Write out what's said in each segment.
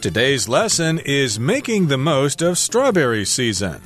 Today's lesson is making the most of strawberry season.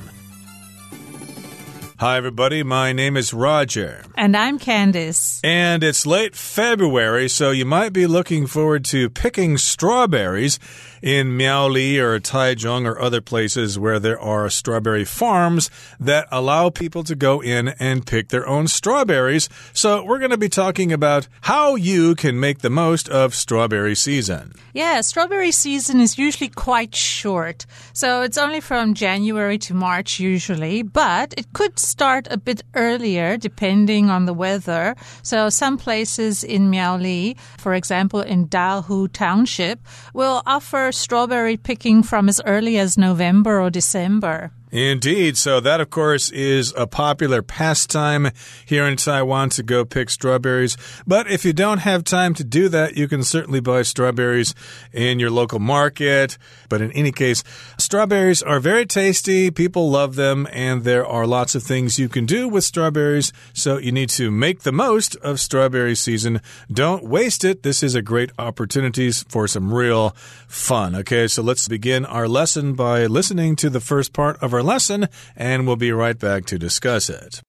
Hi, everybody. My name is Roger. And I'm Candice. And it's late February, so you might be looking forward to picking strawberries in Miaoli or Taichung or other places where there are strawberry farms that allow people to go in and pick their own strawberries. So, we're going to be talking about how you can make the most of strawberry season. Yeah, strawberry season is usually quite short. So, it's only from January to March usually, but it could start a bit earlier depending on the weather. So, some places in Miaoli, for example, in Dahu Township, will offer strawberry picking from as early as November or December. Indeed. So, that, of course, is a popular pastime here in Taiwan to go pick strawberries. But if you don't have time to do that, you can certainly buy strawberries in your local market. But in any case, strawberries are very tasty. People love them. And there are lots of things you can do with strawberries. So, you need to make the most of strawberry season. Don't waste it. This is a great opportunity for some real fun. Okay, so let's begin our lesson by listening to the first part of our lesson, and we'll be right back to discuss it.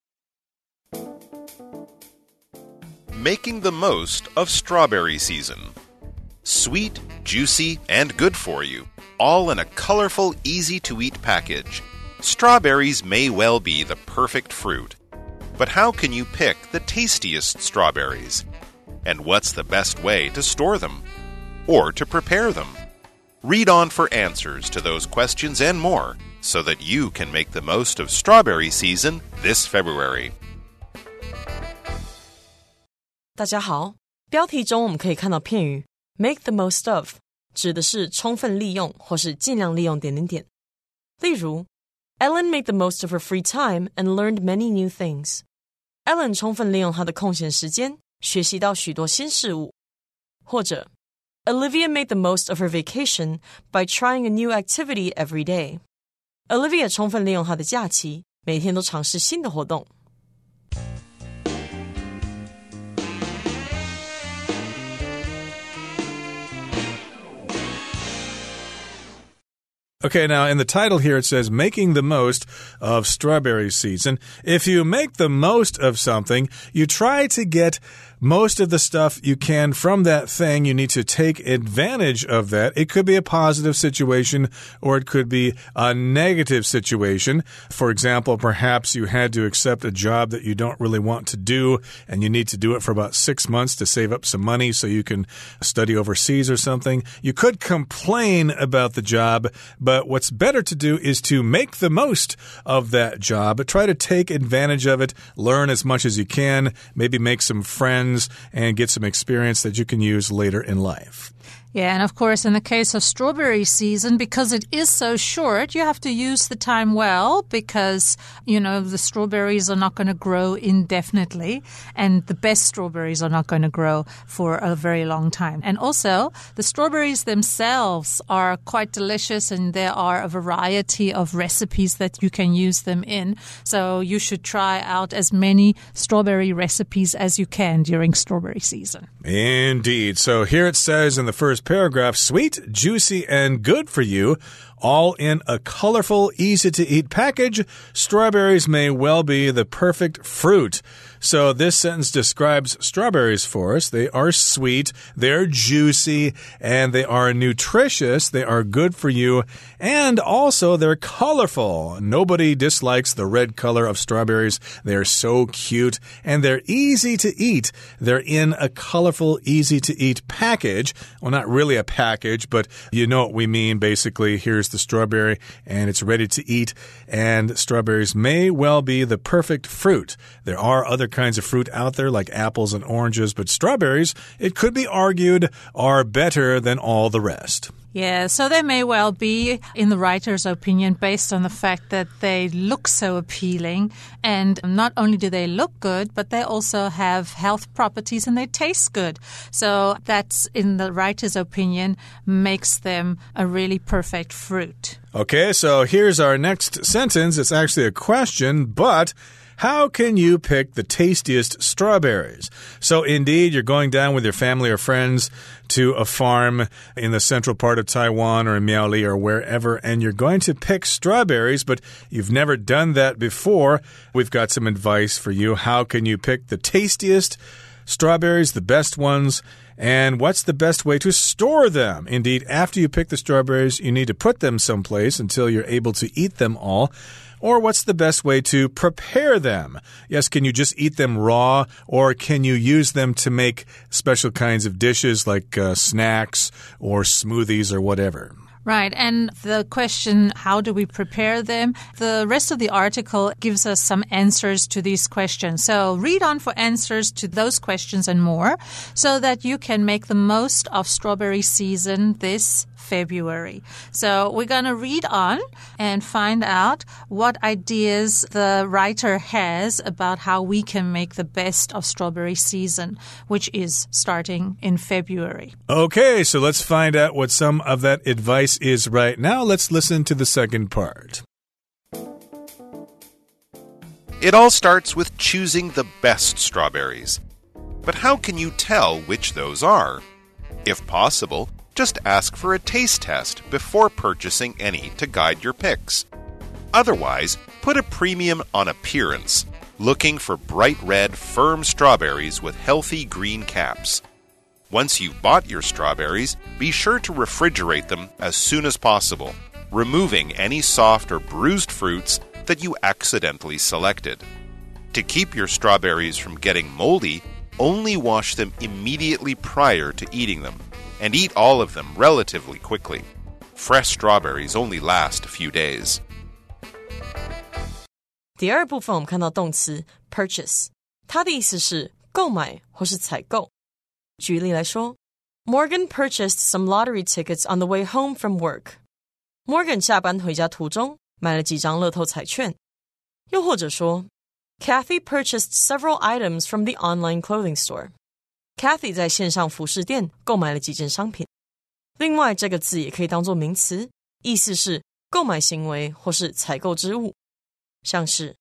Making the most of strawberry season. Sweet, juicy, and good for you, all in a colorful, easy to eat package. Strawberries may well be the perfect fruit. But how can you pick the tastiest strawberries? And what's the best way to store them? Or to prepare them? Read on for answers to those questions and more so that you can make the most of strawberry season this February. 大家好，标题中我们可以看到片语 “make the most of”，指的是充分利用或是尽量利用点点点。例如，Ellen made the most of her free time and learned many new things. Ellen 充分利用她的空闲时间，学习到许多新事物。或者 Olivia made the most of her vacation by trying a new activity every day. Olivia 充分利用她的假期，每天都尝试新的活动。Okay, now in the title here it says making the most of strawberry season. If you make the most of something, you try to get most of the stuff you can from that thing. You need to take advantage of that. It could be a positive situation or it could be a negative situation. For example, perhaps you had to accept a job that you don't really want to do and you need to do it for about six months to save up some money so you can study overseas or something. You could complain about the job, but what's better to do is to make the most of that job. Try to take advantage of it, learn as much as you can, maybe make some friends and get some experience that you can use later in life. Yeah, and of course, in the case of strawberry season, because it is so short, you have to use the time well because, you know, the strawberries are not going to grow indefinitely and the best strawberries are not going to grow for a very long time. And also, the strawberries themselves are quite delicious and there are a variety of recipes that you can use them in. So you should try out as many strawberry recipes as you can during strawberry season. Indeed. So here it says in the first paragraph sweet, juicy, and good for you all in a colorful, easy to eat package. Strawberries may well be the perfect fruit. So this sentence describes strawberries for us. They are sweet, they're juicy, and they are nutritious. They are good for you, and also they're colorful. Nobody dislikes the red color of strawberries. They're so cute, and they're easy to eat. They're in a colorful, easy to eat package. Well, not really a package, but you know what we mean. Basically, here's the strawberry, and it's ready to eat. And strawberries may well be the perfect fruit. There are other kinds of fruit out there, like apples and oranges, but strawberries, it could be argued, are better than all the rest. Yeah, so they may well be, in the writer's opinion, based on the fact that they look so appealing. And not only do they look good, but they also have health properties and they taste good. So that's, in the writer's opinion, makes them a really perfect fruit. Okay, so here's our next sentence. It's actually a question, but How can you pick the tastiest strawberries? So, indeed, you're going down with your family or friends to a farm in the central part of Taiwan or in Miaoli or wherever, and you're going to pick strawberries, but you've never done that before. We've got some advice for you. How can you pick the tastiest strawberries, the best ones? And what's the best way to store them? Indeed, after you pick the strawberries, you need to put them someplace until you're able to eat them all. Or what's the best way to prepare them? Yes, can you just eat them raw, or can you use them to make special kinds of dishes like uh, snacks or smoothies or whatever? Right. And the question, how do we prepare them? The rest of the article gives us some answers to these questions. So read on for answers to those questions and more so that you can make the most of strawberry season this February. So we're going to read on and find out what ideas the writer has about how we can make the best of strawberry season, which is starting in February. Okay, so let's find out what some of that advice is right now. Let's listen to the second part. It all starts with choosing the best strawberries. But how can you tell which those are? If possible, just ask for a taste test before purchasing any to guide your picks. Otherwise, put a premium on appearance, looking for bright red, firm strawberries with healthy green caps. Once you've bought your strawberries, be sure to refrigerate them as soon as possible, removing any soft or bruised fruits that you accidentally selected. To keep your strawberries from getting moldy, only wash them immediately prior to eating them and eat all of them relatively quickly. Fresh strawberries only last a few days. 第二部分我们看到动词 purchase，它的意思是购买或是采购。举例来说，Morgan purchased some lottery tickets on the way home from work。Morgan 下班回家途中买了几张乐透彩券。又或者说，Kathy purchased several items from the online clothing store。 Kathy 在线上服饰店购买了几件商品。另外，这个字也可以当做名词，意思是购买行为或是采购之物，像是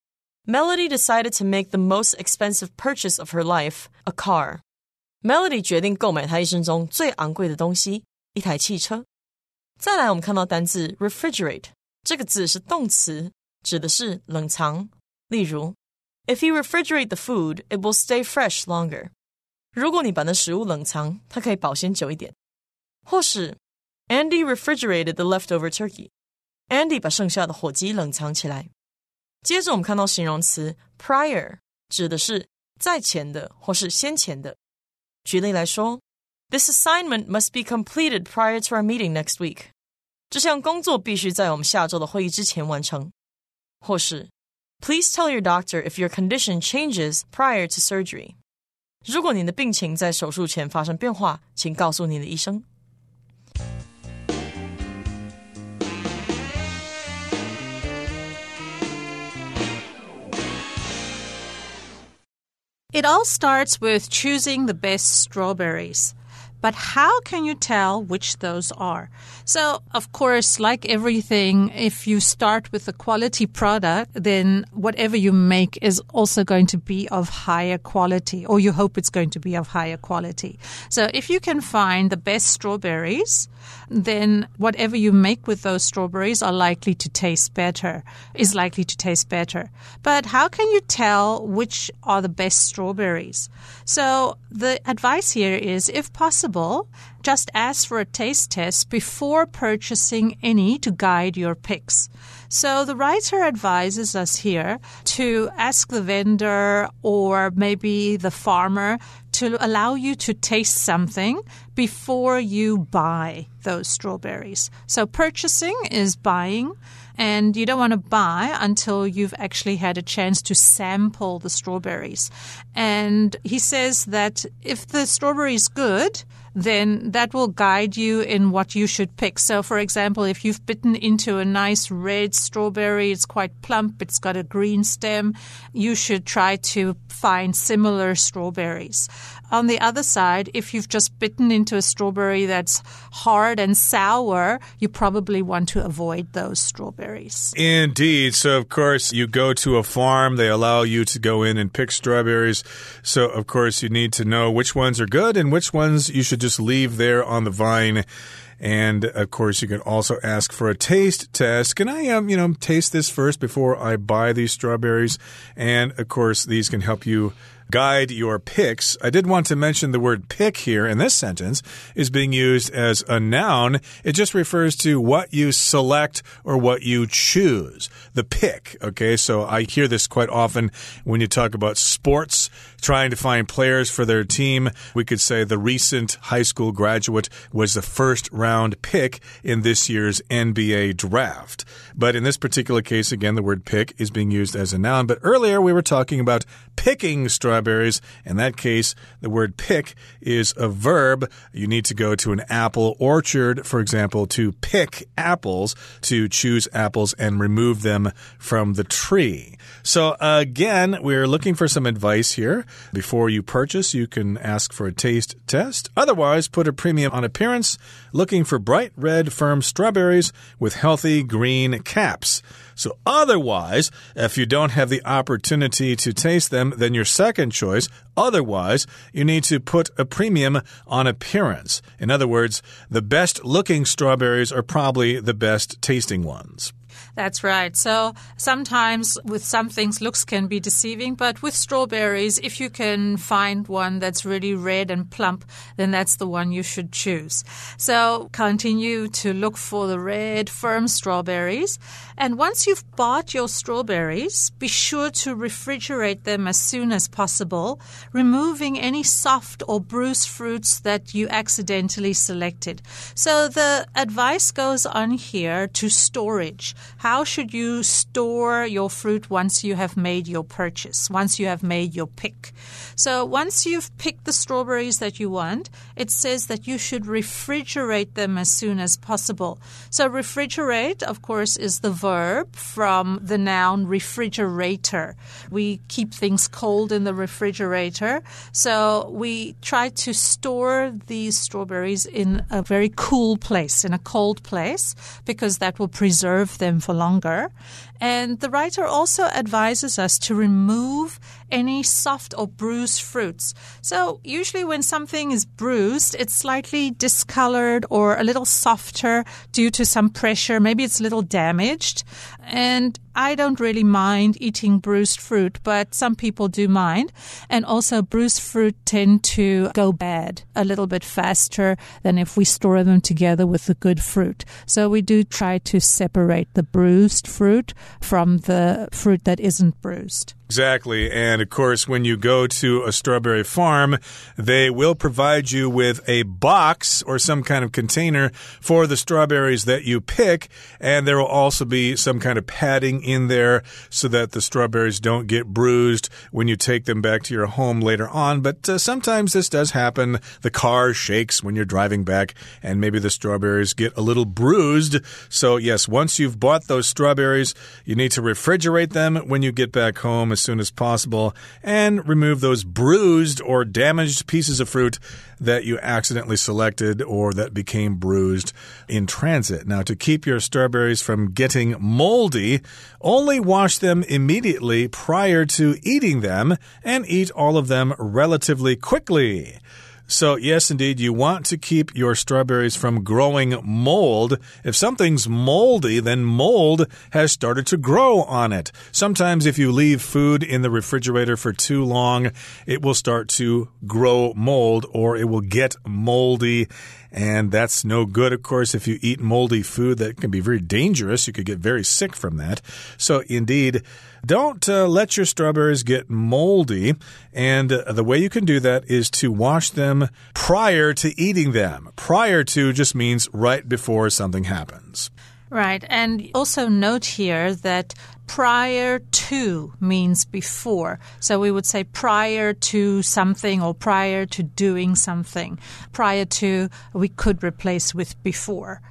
Melody decided to make the most expensive purchase of her life, a car. Melody 决定购买她一生中最昂贵的东西——一台汽车。再来，我们看到单字 refrigerate，这个字是动词，指的是冷藏。例如，If you refrigerate the food, it will stay fresh longer. 如果你把那食物冷藏，它可以保鲜久一点。或是 Andy refrigerated the leftover turkey。Andy 把剩下的火鸡冷藏起来。接着我们看到形容词 prior，指的是在前的或是先前的。举例来说，This assignment must be completed prior to our meeting next week。这项工作必须在我们下周的会议之前完成。或是 Please tell your doctor if your condition changes prior to surgery。 如果您的病情在手术前发生变化，请告诉您的医生。It all starts with choosing the best strawberries. But how can you tell which those are? So, of course, like everything, if you start with a quality product, then whatever you make is also going to be of higher quality, or you hope it's going to be of higher quality. So, if you can find the best strawberries, then whatever you make with those strawberries are likely to taste better, is likely to taste better. But how can you tell which are the best strawberries? So the advice here is if possible, just ask for a taste test before purchasing any to guide your picks. So the writer advises us here to ask the vendor or maybe the farmer to allow you to taste something before you buy those strawberries. So purchasing is buying and you don't want to buy until you've actually had a chance to sample the strawberries. And he says that if the strawberry is good, then that will guide you in what you should pick. So, for example, if you've bitten into a nice red strawberry, it's quite plump, it's got a green stem, you should try to find similar strawberries. On the other side, if you've just bitten into a strawberry that's hard and sour, you probably want to avoid those strawberries. Indeed. So, of course, you go to a farm, they allow you to go in and pick strawberries. So, of course, you need to know which ones are good and which ones you should just leave there on the vine. And of course, you can also ask for a taste test. Can I, um, you know, taste this first before I buy these strawberries? And of course, these can help you guide your picks. I did want to mention the word pick here in this sentence is being used as a noun. It just refers to what you select or what you choose. The pick. Okay. So I hear this quite often when you talk about sports, trying to find players for their team. We could say the recent high school graduate was the first round pick in this year's NBA draft. But in this particular case, again, the word pick is being used as a noun. But earlier we were talking about picking strawberries. In that case, the word pick is a verb. You need to go to an apple orchard, for example, to pick apples, to choose apples and remove them from the tree. So again, we're looking for some advice here. Before you purchase, you can ask for a taste test. Otherwise, put a premium on appearance, looking for bright red, firm strawberries with healthy green caps. So otherwise, if you don't have the opportunity to taste them, then your second choice, otherwise, you need to put a premium on appearance. In other words, the best looking strawberries are probably the best tasting ones. That's right. So sometimes with some things, looks can be deceiving, but with strawberries, if you can find one that's really red and plump, then that's the one you should choose. So continue to look for the red, firm strawberries. And once you've bought your strawberries, be sure to refrigerate them as soon as possible, removing any soft or bruised fruits that you accidentally selected. So the advice goes on here to storage. How should you store your fruit once you have made your purchase, once you have made your pick? So once you've picked the strawberries that you want, it says that you should refrigerate them as soon as possible. So refrigerate, of course, is the verb from the noun refrigerator. We keep things cold in the refrigerator. So we try to store these strawberries in a very cool place, in a cold place, because that will preserve them for longer. And the writer also advises us to remove any soft or bruised fruits. So, usually, when something is bruised, it's slightly discolored or a little softer due to some pressure. Maybe it's a little damaged. And I don't really mind eating bruised fruit, but some people do mind. And also, bruised fruit tend to go bad a little bit faster than if we store them together with the good fruit. So, we do try to separate the bruised fruit from the fruit that isn't bruised. Exactly. And of course, when you go to a strawberry farm, they will provide you with a box or some kind of container for the strawberries that you pick. And there will also be some kind of padding in there so that the strawberries don't get bruised when you take them back to your home later on. But uh, sometimes this does happen. The car shakes when you're driving back, and maybe the strawberries get a little bruised. So, yes, once you've bought those strawberries, you need to refrigerate them when you get back home soon as possible and remove those bruised or damaged pieces of fruit that you accidentally selected or that became bruised in transit. Now, to keep your strawberries from getting moldy, only wash them immediately prior to eating them and eat all of them relatively quickly. So, yes, indeed, you want to keep your strawberries from growing mold. If something's moldy, then mold has started to grow on it. Sometimes, if you leave food in the refrigerator for too long, it will start to grow mold or it will get moldy. And that's no good, of course, if you eat moldy food. That can be very dangerous. You could get very sick from that. So, indeed, don't uh, let your strawberries get moldy. And uh, the way you can do that is to wash them prior to eating them. Prior to just means right before something happens. Right. And also note here that prior to means before. So we would say prior to something or prior to doing something. Prior to, we could replace with before.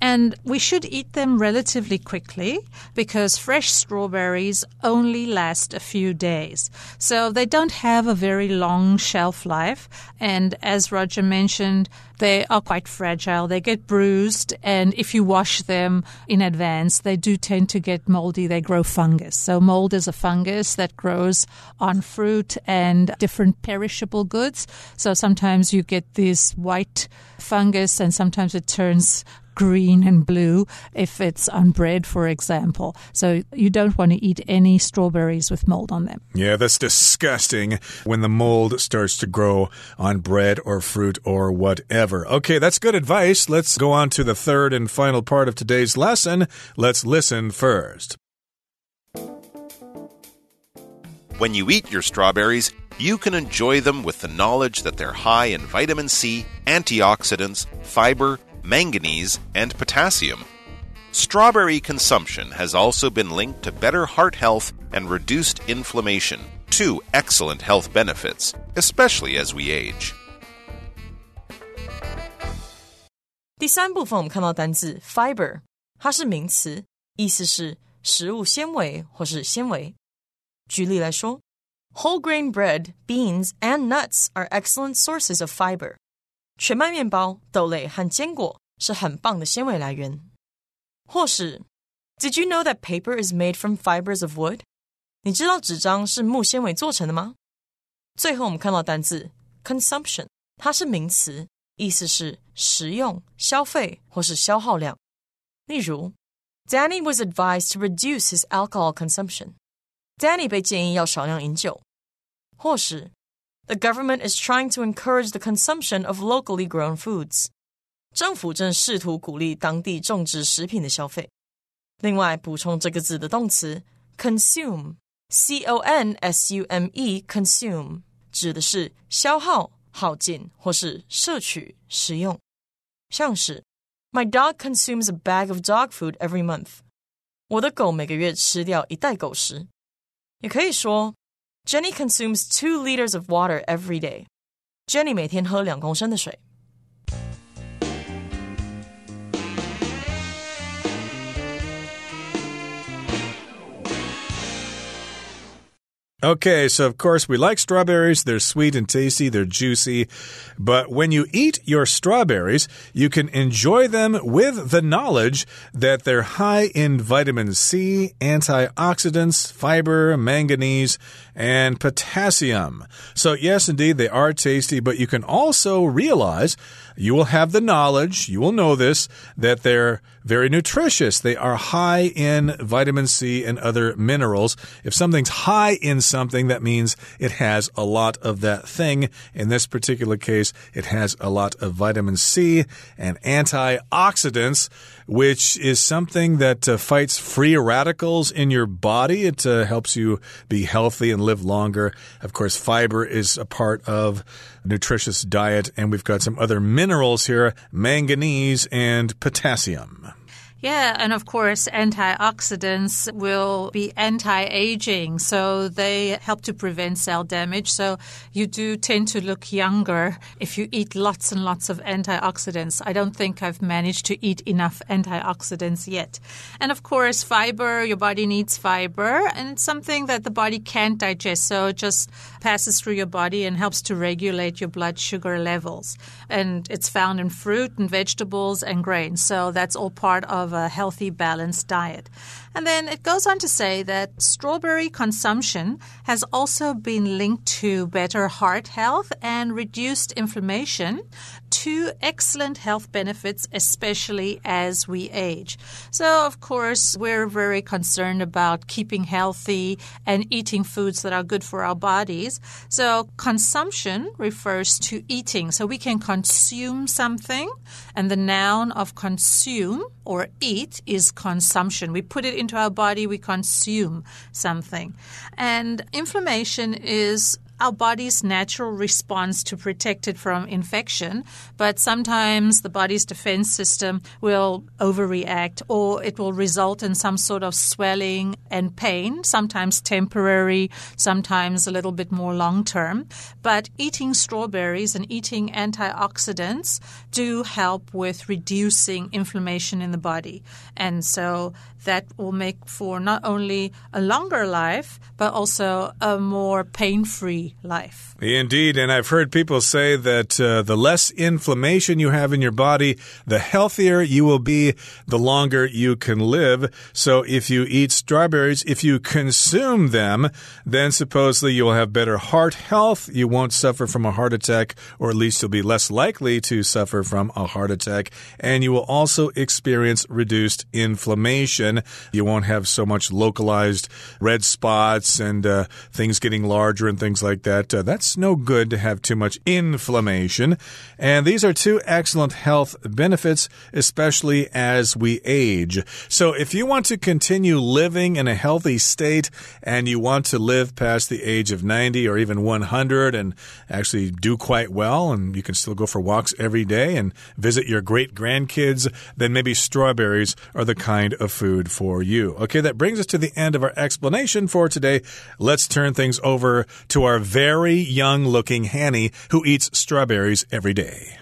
And we should eat them relatively quickly because fresh strawberries only last a few days. So they don't have a very long shelf life. And as Roger mentioned, they are quite fragile. They get bruised, and if you wash them in advance, they do tend to get moldy. They grow fungus. So, mold is a fungus that grows on fruit and different perishable goods. So, sometimes you get this white fungus, and sometimes it turns green and blue if it's on bread, for example. So you don't want to eat any strawberries with mold on them. Yeah, that's disgusting when the mold starts to grow on bread or fruit or whatever. Okay, that's good advice. Let's go on to the third and final part of today's lesson. Let's listen first. When you eat your strawberries, you can enjoy them with the knowledge that they're high in vitamin C, antioxidants, fiber, manganese, and potassium. Strawberry consumption has also been linked to better heart health and reduced inflammation, two excellent health benefits, especially as we age. 第三部分我们看到单字 fiber，它是名词，意思是食物纤维或是纤维。举例来说，whole grain bread, beans, and nuts are excellent sources of fiber。 全麦面包、豆类和坚果是很棒的纤维来源。或是，Did you know that paper is made from fibers of wood？你知道纸张是木纤维做成的吗？最后我们看到单字 consumption，它是名词，意思是食用、消费或是消耗量。例如，Danny was advised to reduce his alcohol consumption。Danny 被建议要少量饮酒。或是 the government is trying to encourage the consumption of locally grown foods. 政府正试图鼓励当地种植食品的消费。另外，补充这个字的动词 consume，c o n s u m e，consume 指的是消耗、耗尽或是摄取、食用。像是 My dog consumes a bag of dog food every month。我的狗每个月吃掉一袋狗食。也可以说 Jenny consumes two liters of water every day. Jenny 每天喝两公升的水。Okay, so of course we like strawberries. They're sweet and tasty, they're juicy. But when you eat your strawberries, you can enjoy them with the knowledge that they're high in vitamin C, antioxidants, fiber, manganese, and potassium. So, yes, indeed, they are tasty, but you can also realize you will have the knowledge, you will know this, that they're very nutritious. They are high in vitamin C and other minerals. If something's high in something, that means it has a lot of that thing. In this particular case, it has a lot of vitamin C and antioxidants, which is something that uh, fights free radicals in your body. It uh, helps you be healthy and live longer. Of course, fiber is a part of a nutritious diet, and we've got some other minerals here manganese and potassium. Yeah, and of course, antioxidants will be anti aging, so they help to prevent cell damage. So you do tend to look younger if you eat lots and lots of antioxidants. I don't think I've managed to eat enough antioxidants yet. And of course, fiber, your body needs fiber, and it's something that the body can't digest, so it just passes through your body and helps to regulate your blood sugar levels. And it's found in fruit and vegetables and grains, so that's all part of of a healthy, balanced diet. And then it goes on to say that strawberry consumption has also been linked to better heart health and reduced inflammation, two excellent health benefits, especially as we age. So, of course, we're very concerned about keeping healthy and eating foods that are good for our bodies. So, consumption refers to eating. So, we can consume something, and the noun of consume or eat is consumption. We put it into our body, we consume something. And inflammation is our body's natural response to protect it from infection, but sometimes the body's defense system will overreact or it will result in some sort of swelling and pain, sometimes temporary, sometimes a little bit more long term. But eating strawberries and eating antioxidants do help with reducing inflammation in the body. And so that will make for not only a longer life, but also a more pain free life. Indeed. And I've heard people say that uh, the less inflammation you have in your body, the healthier you will be, the longer you can live. So if you eat strawberries, if you consume them, then supposedly you will have better heart health. You won't suffer from a heart attack, or at least you'll be less likely to suffer from a heart attack. And you will also experience reduced inflammation. You won't have so much localized red spots and uh, things getting larger and things like that. Uh, that's no good to have too much inflammation. And these are two excellent health benefits, especially as we age. So if you want to continue living in a healthy state and you want to live past the age of 90 or even 100 and actually do quite well, and you can still go for walks every day and visit your great grandkids, then maybe strawberries are the kind of food for you. Okay, that brings us to the end of our explanation for today. Let's turn things over to our very young looking Hanny who eats strawberries every day.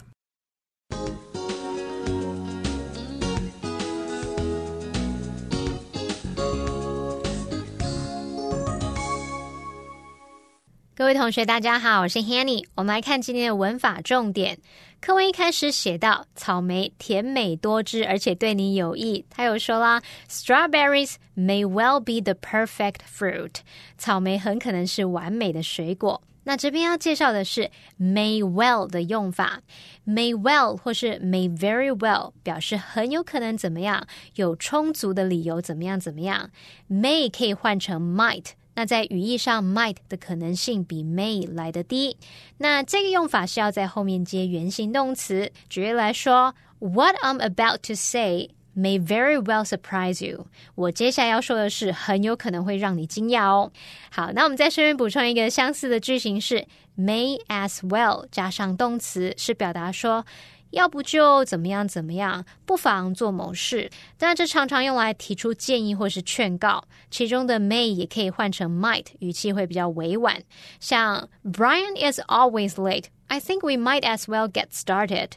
各位同学，大家好，我是 Hanny。我们来看今天的文法重点。 课文一开始写到，草莓甜美多汁，而且对你有益。他有说啦，Strawberries may well be the perfect fruit。草莓很可能是完美的水果。那这边要介绍的是 may well 的用法，may well 或是 may very well 表示很有可能怎么样，有充足的理由怎么样怎么样。may 可以换成 might。那在语义上，might 的可能性比 may 来的低。那这个用法是要在后面接原形动词。举例来说，What I'm about to say may very well surprise you。我接下来要说的是很有可能会让你惊讶哦。好，那我们再顺便补充一个相似的句型是 may as well 加上动词，是表达说。要不就怎么样怎么样，不妨做某事。但这常常用来提出建议或是劝告。其中的 may 也可以换成 might，语气会比较委婉。像 Brian is always late. I think we might as well get started.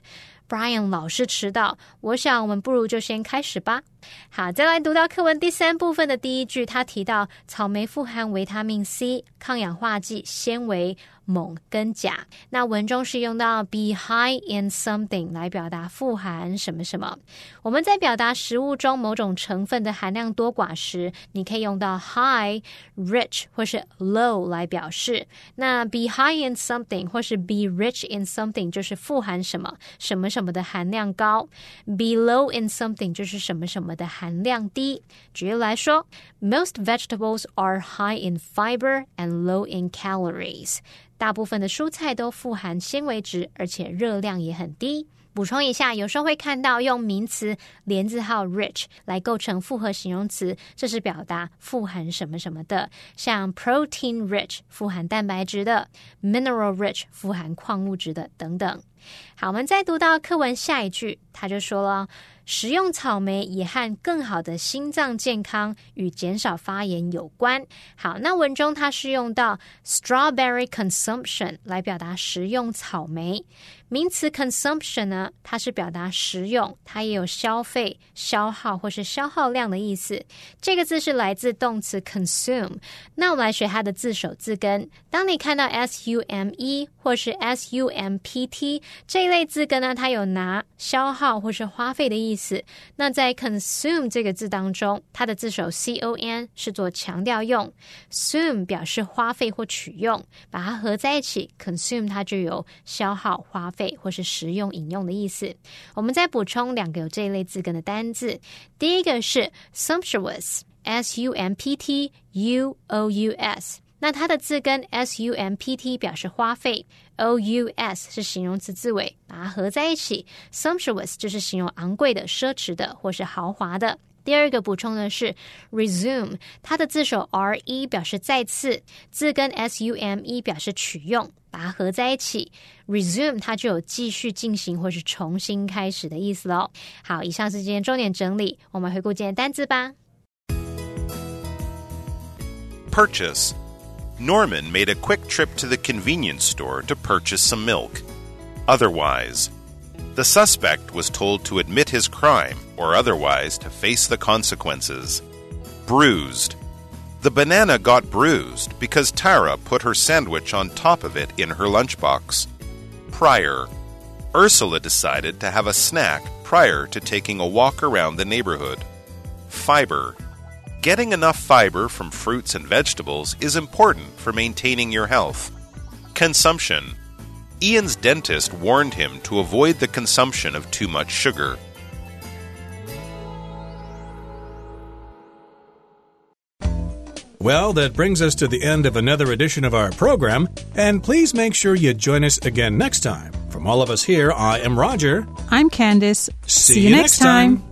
Brian 老是迟到，我想我们不如就先开始吧。好，再来读到课文第三部分的第一句，他提到草莓富含维他命 C、抗氧化剂、纤维。锰跟钾，那文中是用到 be high in something 来表达富含什么什么。我们在表达食物中某种成分的含量多寡时，你可以用到 high、rich 或是 low 来表示。那 be high in something 或是 be rich in something 就是富含什么什么什么的含量高；be low in something 就是什么什么我们的含量低。举例来说，most vegetables are high in fiber and low in calories。大部分的蔬菜都富含纤维质，而且热量也很低。补充一下，有时候会看到用名词连字号 rich 来构成复合形容词，这是表达富含什么什么的，像 protein rich 富含蛋白质的，mineral rich 富含矿物质的等等。好，我们再读到课文下一句，他就说了。食用草莓也和更好的心脏健康与减少发炎有关。好，那文中它是用到 strawberry consumption 来表达食用草莓。名词 consumption 呢，它是表达食用，它也有消费、消耗或是消耗量的意思。这个字是来自动词 consume。那我们来学它的字首字根。当你看到 s u m e 或是 s u m p t 这一类字根呢，它有拿、消耗或是花费的意思。那在 consume 这个字当中，它的字首 c o n 是做强调用，sume 表示花费或取用，把它合在一起，consume 它就有消耗花。费或是食用饮用的意思。我们再补充两个有这一类字根的单字。第一个是 sumptuous，s u m p t u o u s，那它的字根 s u m p t 表示花费，o u s 是形容词字尾，把它合在一起，sumptuous 就是形容昂贵的、奢侈的或是豪华的。第二个补充的是 resume，它的字首 r e 表示再次，字根 s u m e 表示取用，把它合在一起，resume 它就有继续进行或是重新开始的意思喽。好，以上是今天重点整理，我们回顾今天单字吧。Purchase. Norman made a quick trip to the convenience store to purchase some milk. Otherwise, the suspect was told to admit his crime or otherwise to face the consequences. Bruised. The banana got bruised because Tara put her sandwich on top of it in her lunchbox. Prior. Ursula decided to have a snack prior to taking a walk around the neighborhood. Fiber. Getting enough fiber from fruits and vegetables is important for maintaining your health. Consumption. Ian's dentist warned him to avoid the consumption of too much sugar. Well, that brings us to the end of another edition of our program, and please make sure you join us again next time. From all of us here, I am Roger. I'm Candice. See you next time.